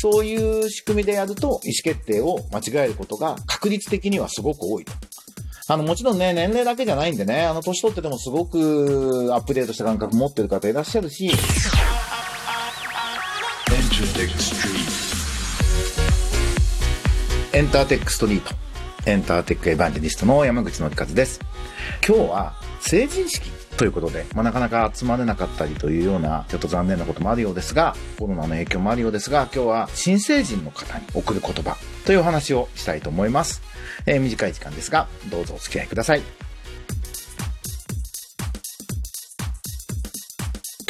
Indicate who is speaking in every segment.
Speaker 1: そういう仕組みでやると意思決定を間違えることが確率的にはすごく多いと。あの、もちろんね、年齢だけじゃないんでね、あの、年取っててもすごくアップデートした感覚持ってる方いらっしゃるし、エンターテックストリート、エンターテックエヴァンジェリストの山口の一です。今日は成人式ということで、まあ、なかなか集まれなかったりというような、ちょっと残念なこともあるようですが、コロナの影響もあるようですが、今日は新成人の方に送る言葉というお話をしたいと思います。えー短い時間ですが、どうぞお付き合いください。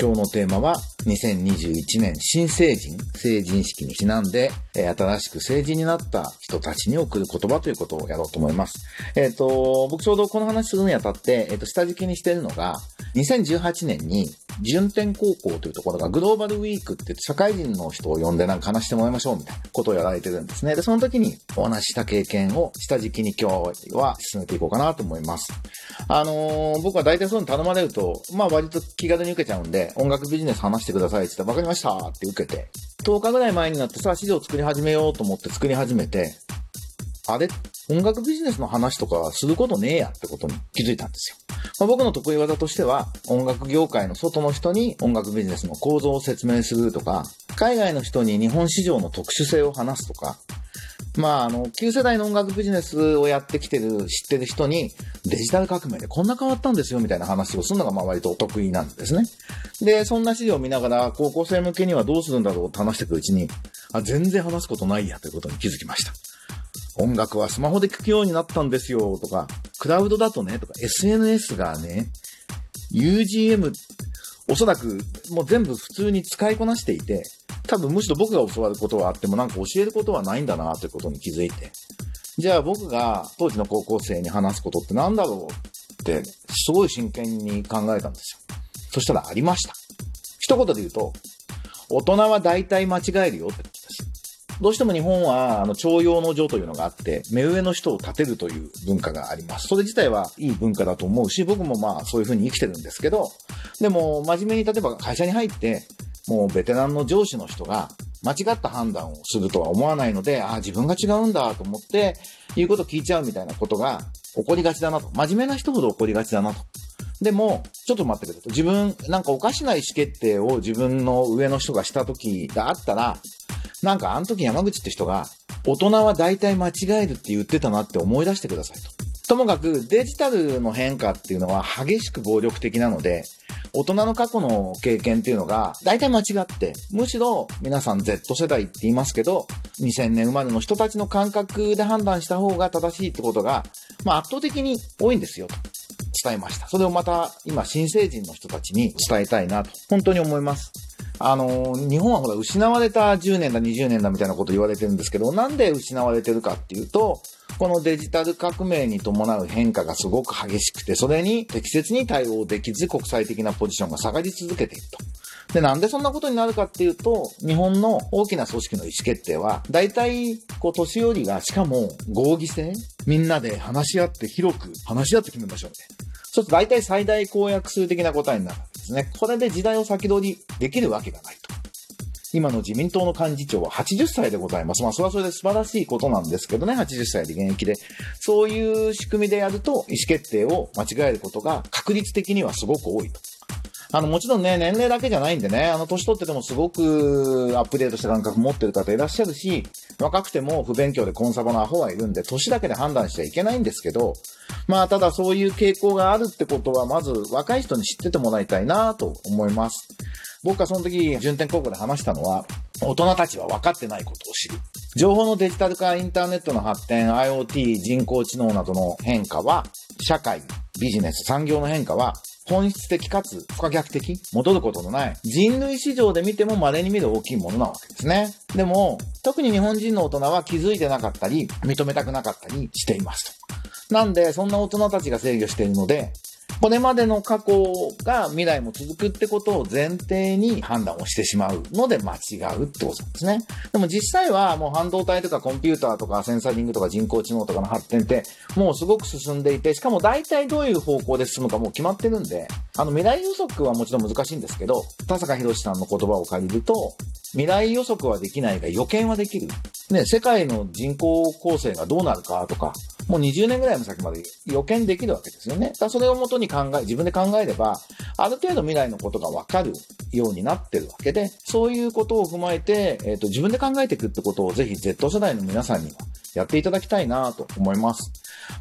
Speaker 1: 今日のテーマは2021年新成人、成人式にちなんで、えー新しく成人になった人たちに送る言葉ということをやろうと思います。えっ、と、僕ちょうどこの話するにあたって、えっ、と、下敷きにしてるのが、2018年に順天高校というところがグローバルウィークって社会人の人を呼んでなんか話してもらいましょうみたいなことをやられてるんですね。で、その時にお話した経験を下敷きに今日は進めていこうかなと思います。あのー僕は大体そういうの頼まれると、まあ割と気軽に受けちゃうんで、音楽ビジネス話してくださいって言ったら、わかりましたって受けて、10日ぐらい前になってさ、資料作り始めようと思って作り始めて、あれ音楽ビジネスの話とかすることねえやってことに気づいたんですよ。まあ、僕の得意技としては、音楽業界の外の人に音楽ビジネスの構造を説明するとか、海外の人に日本市場の特殊性を話すとか、まあ、あの、旧世代の音楽ビジネスをやってきてる、知ってる人に、デジタル革命でこんな変わったんですよ、みたいな話をするのが、まあ割とお得意なんですね。で、そんな資料を見ながら、高校生向けにはどうするんだろうって話していくうちに、あ、全然話すことないや、ということに気づきました。音楽はスマホで聴くようになったんですよ、とか、クラウドだとね、とか、SNS がね、UGM、おそらくもう全部普通に使いこなしていて、多分むしろ僕が教わることはあってもなんか教えることはないんだなということに気づいて。じゃあ僕が当時の高校生に話すことって何だろうって、すごい真剣に考えたんですよ。そしたらありました。一言で言うと、大人は大体間違えるよって。どうしても日本は、あの、徴用の情というのがあって、目上の人を立てるという文化があります。それ自体はいい文化だと思うし、僕もまあそういうふうに生きてるんですけど、でも真面目に例えば会社に入って、もうベテランの上司の人が間違った判断をするとは思わないので、ああ、自分が違うんだと思って、言うこと聞いちゃうみたいなことが起こりがちだなと。真面目な人ほど起こりがちだなと。でも、ちょっと待ってくれと。自分、なんかおかしな意思決定を自分の上の人がした時があったら、なんかあの時山口って人が、大人は大体間違えるって言ってたなって思い出してくださいと。ともかくデジタルの変化っていうのは激しく暴力的なので、大人の過去の経験っていうのが大体間違って、むしろ皆さん Z 世代って言いますけど、2000年生まれの人たちの感覚で判断した方が正しいってことが、まあ圧倒的に多いんですよと。伝えました。それをまた今新成人の人たちに伝えたいなと、本当に思います。あの、日本はほら失われた10年だ20年だみたいなこと言われてるんですけど、なんで失われてるかっていうと、このデジタル革命に伴う変化がすごく激しくて、それに適切に対応できず国際的なポジションが下がり続けていると。で、なんでそんなことになるかっていうと、日本の大きな組織の意思決定は、大体、こう、年寄りが、しかも合議制みんなで話し合って広く話し合って決めましょうみたいな。そうすると大体最大公約数的な答えになるですね。これで時代を先取りできるわけがないと。今の自民党の幹事長は80歳でございます。まあ、それはそれで素晴らしいことなんですけどね、80歳で現役で。そういう仕組みでやると、意思決定を間違えることが確率的にはすごく多いと。あの、もちろんね、年齢だけじゃないんでね、あの、年取っててもすごくアップデートした感覚持ってる方いらっしゃるし、若くても不勉強でコンサバのアホはいるんで、年だけで判断しちゃいけないんですけど、まあ、ただそういう傾向があるってことは、まず若い人に知っててもらいたいなと思います。僕がその時、順天高校で話したのは、大人たちは分かってないことを知る。情報のデジタル化、インターネットの発展、IoT、人工知能などの変化は、社会、ビジネス、産業の変化は、本質的かつ不可逆的、戻ることのない、人類史上で見ても稀に見る大きいものなわけですね。でも、特に日本人の大人は気づいてなかったり、認めたくなかったりしていますと。なんで、そんな大人たちが制御しているので、これまでの過去が未来も続くってことを前提に判断をしてしまうので間違うってことなんですね。でも実際はもう半導体とかコンピューターとかセンサリングとか人工知能とかの発展ってもうすごく進んでいて、しかも大体どういう方向で進むかもう決まってるんで、あの未来予測はもちろん難しいんですけど、田坂博さんの言葉を借りると、未来予測はできないが予見はできる。ね、世界の人口構成がどうなるかとか、もう20年ぐらいの先まで予見できるわけですよね。だそれをもとに考え、自分で考えれば、ある程度未来のことがわかるようになってるわけで、そういうことを踏まえて、えっ、ー、と、自分で考えていくってことをぜひ Z 世代の皆さんにはやっていただきたいなと思います。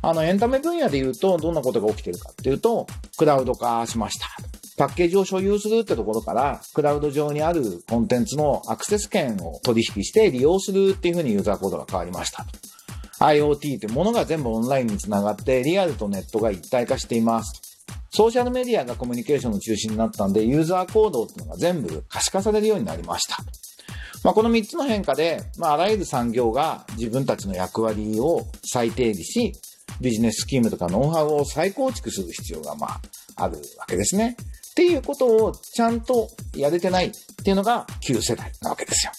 Speaker 1: あの、エンタメ分野で言うと、どんなことが起きてるかっていうと、クラウド化しました。パッケージを所有するってところから、クラウド上にあるコンテンツのアクセス権を取引して利用するっていうふうにユーザーコードが変わりました。IoT ってものが全部オンラインにつながってリアルとネットが一体化しています。ソーシャルメディアがコミュニケーションの中心になったんで、ユーザー行動っていうのが全部可視化されるようになりました。まあ、この3つの変化で、まあ、あらゆる産業が自分たちの役割を再定義し、ビジネススキームとかノウハウを再構築する必要が、まあ、あるわけですね。っていうことをちゃんとやれてないっていうのが旧世代なわけですよ。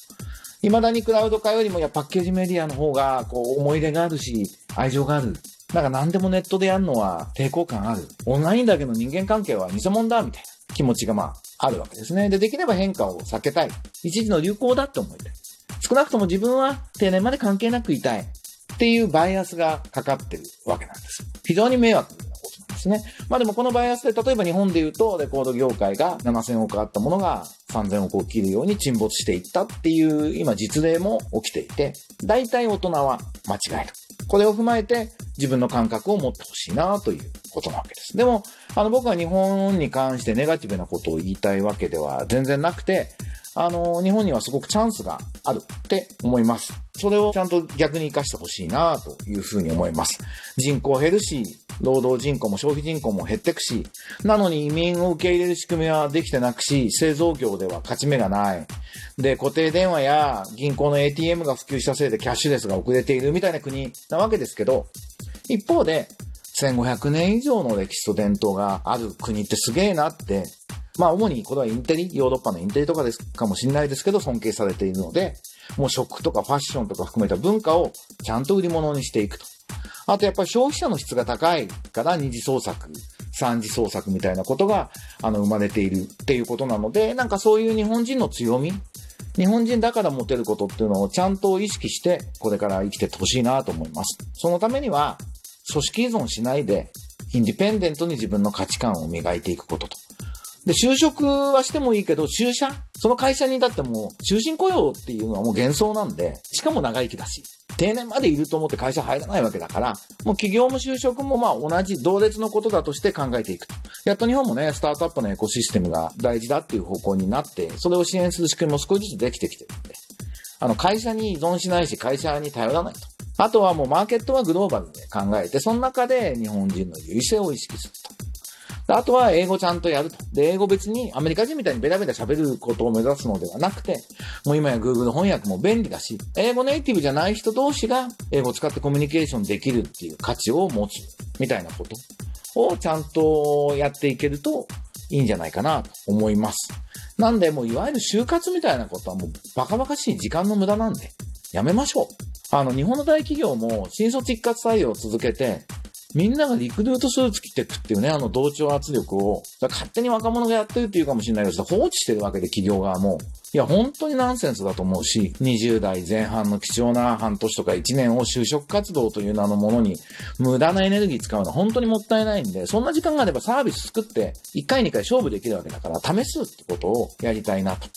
Speaker 1: 未だにクラウド化よりもやパッケージメディアの方がこう思い出があるし、愛情がある。なんか何でもネットでやるのは抵抗感ある。オンラインだけの人間関係は偽物だみたいな気持ちがまああるわけですね。で、できれば変化を避けたい。一時の流行だって思いたい。少なくとも自分は定年まで関係なくいたい。っていうバイアスがかかってるわけなんです。非常に迷惑ですね。まあでもこのバイアスで、例えば日本で言うと、レコード業界が7000億あったものが3000億を切るように沈没していったっていう、今実例も起きていて、大体大人は間違える。これを踏まえて自分の感覚を持ってほしいなということなわけです。でも、あの僕は日本に関してネガティブなことを言いたいわけでは全然なくて、あの、日本にはすごくチャンスがあるって思います。それをちゃんと逆に活かしてほしいなというふうに思います。人口減るし、労働人口も消費人口も減ってくし、なのに移民を受け入れる仕組みはできてなくし、製造業では勝ち目がない。で、固定電話や銀行の ATM が普及したせいでキャッシュレスが遅れているみたいな国なわけですけど、一方で、1500年以上の歴史と伝統がある国ってすげえなってまあ主にこれはインテリ、ヨーロッパのインテリとかですかもしれないですけど尊敬されているので、もう食とかファッションとか含めた文化をちゃんと売り物にしていくと。あとやっぱり消費者の質が高いから二次創作、三次創作みたいなことが、あの、生まれているっていうことなので、なんかそういう日本人の強み、日本人だから持てることっていうのをちゃんと意識して、これから生きてってほしいなと思います。そのためには、組織依存しないで、インディペンデントに自分の価値観を磨いていくことと。で、就職はしてもいいけど、就社？その会社にだってもう、終身雇用っていうのはもう幻想なんで、しかも長生きだし、定年までいると思って会社入らないわけだから、もう企業も就職もまあ同じ同列のことだとして考えていくと。やっと日本もね、スタートアップのエコシステムが大事だっていう方向になって、それを支援する仕組みも少しずつできてきてるんで、あの、会社に依存しないし、会社に頼らないと。あとはもうマーケットはグローバルで考えて、その中で日本人の優位性を意識すると。あとは英語ちゃんとやると。で、英語別にアメリカ人みたいにベラベラ喋ることを目指すのではなくて、もう今や Google 翻訳も便利だし、英語ネイティブじゃない人同士が英語を使ってコミュニケーションできるっていう価値を持つみたいなことをちゃんとやっていけるといいんじゃないかなと思います。なんでもういわゆる就活みたいなことはもうバカバカしい時間の無駄なんで、やめましょう。あの、日本の大企業も新卒一括採用を続けて、みんながリクルートスーツ着てくっていうね、あの同調圧力を、勝手に若者がやってるっていうかもしれないけど、放置してるわけで企業側も。いや、本当にナンセンスだと思うし、20代前半の貴重な半年とか1年を就職活動という名のものに、無駄なエネルギー使うのは本当にもったいないんで、そんな時間があればサービス作って、1回2回勝負できるわけだから、試すってことをやりたいなと。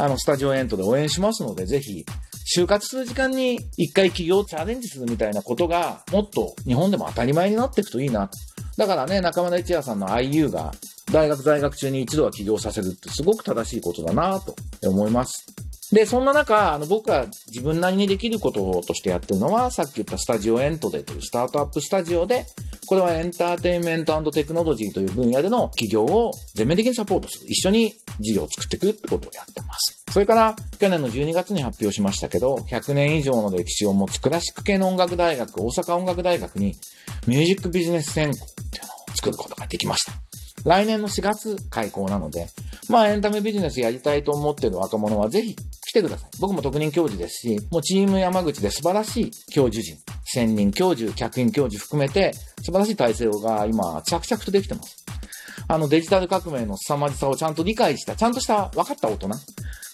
Speaker 1: あの、スタジオエントで応援しますので、ぜひ、就活する時間に一回企業チャレンジするみたいなことが、もっと日本でも当たり前になっていくといいな。だからね、中村一也さんの IU が、大学在学中に一度は起業させるってすごく正しいことだなと思います。で、そんな中、あの、僕が自分なりにできることとしてやってるのは、さっき言ったスタジオエントデというスタートアップスタジオで、これはエンターテインメントテクノロジーという分野での企業を全面的にサポートする。一緒に事業を作っていくってことをやってます。それから、去年の12月に発表しましたけど、100年以上の歴史を持つクラシック系の音楽大学、大阪音楽大学にミュージックビジネス専攻っていうのを作ることができました。来年の4月開校なので、まあエンタメビジネスやりたいと思ってる若者はぜひ来てください。僕も特任教授ですし、もうチーム山口で素晴らしい教授陣、専任教授、客員教授含めて素晴らしい体制が今着々とできてます。あのデジタル革命の凄まじさをちゃんと理解した、ちゃんとした分かった大人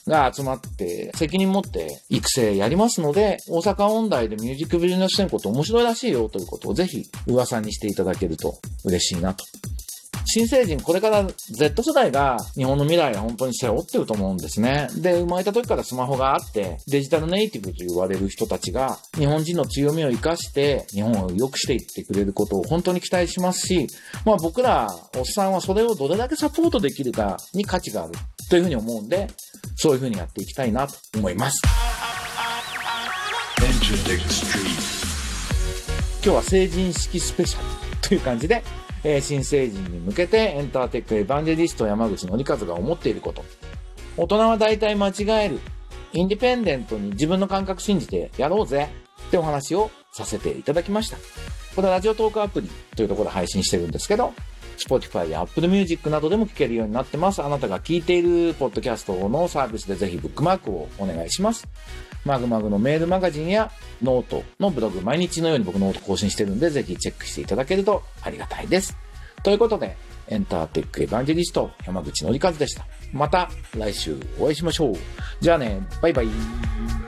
Speaker 1: が集まって、責任持って育成やりますので、大阪音大でミュージックビジネス専攻って面白いらしいよということをぜひ噂にしていただけると嬉しいなと新成人、これから Z 世代が日本の未来を本当に背負ってると思うんですね。で、生まれた時からスマホがあって、デジタルネイティブと言われる人たちが、日本人の強みを活かして、日本を良くしていってくれることを本当に期待しますし、まあ僕ら、おっさんはそれをどれだけサポートできるかに価値があるというふうに思うんで、そういうふうにやっていきたいなと思います。今日は成人式スペシャルという感じで、えー、新成人に向けてエンターテックエヴァンジェリスト山口のりかずが思っていること。大人は大体間違える。インディペンデントに自分の感覚信じてやろうぜってお話をさせていただきました。これはラジオトークアプリというところで配信してるんですけど、Spotify や Apple Music などでも聞けるようになってます。あなたが聞いているポッドキャストのサービスでぜひブックマークをお願いします。まぐまぐのメールマガジンやノートのブログ、毎日のように僕ノート更新してるんで、ぜひチェックしていただけるとありがたいです。ということで、エンターテックエヴァンジェリスト、山口のりかずでした。また来週お会いしましょう。じゃあね、バイバイ。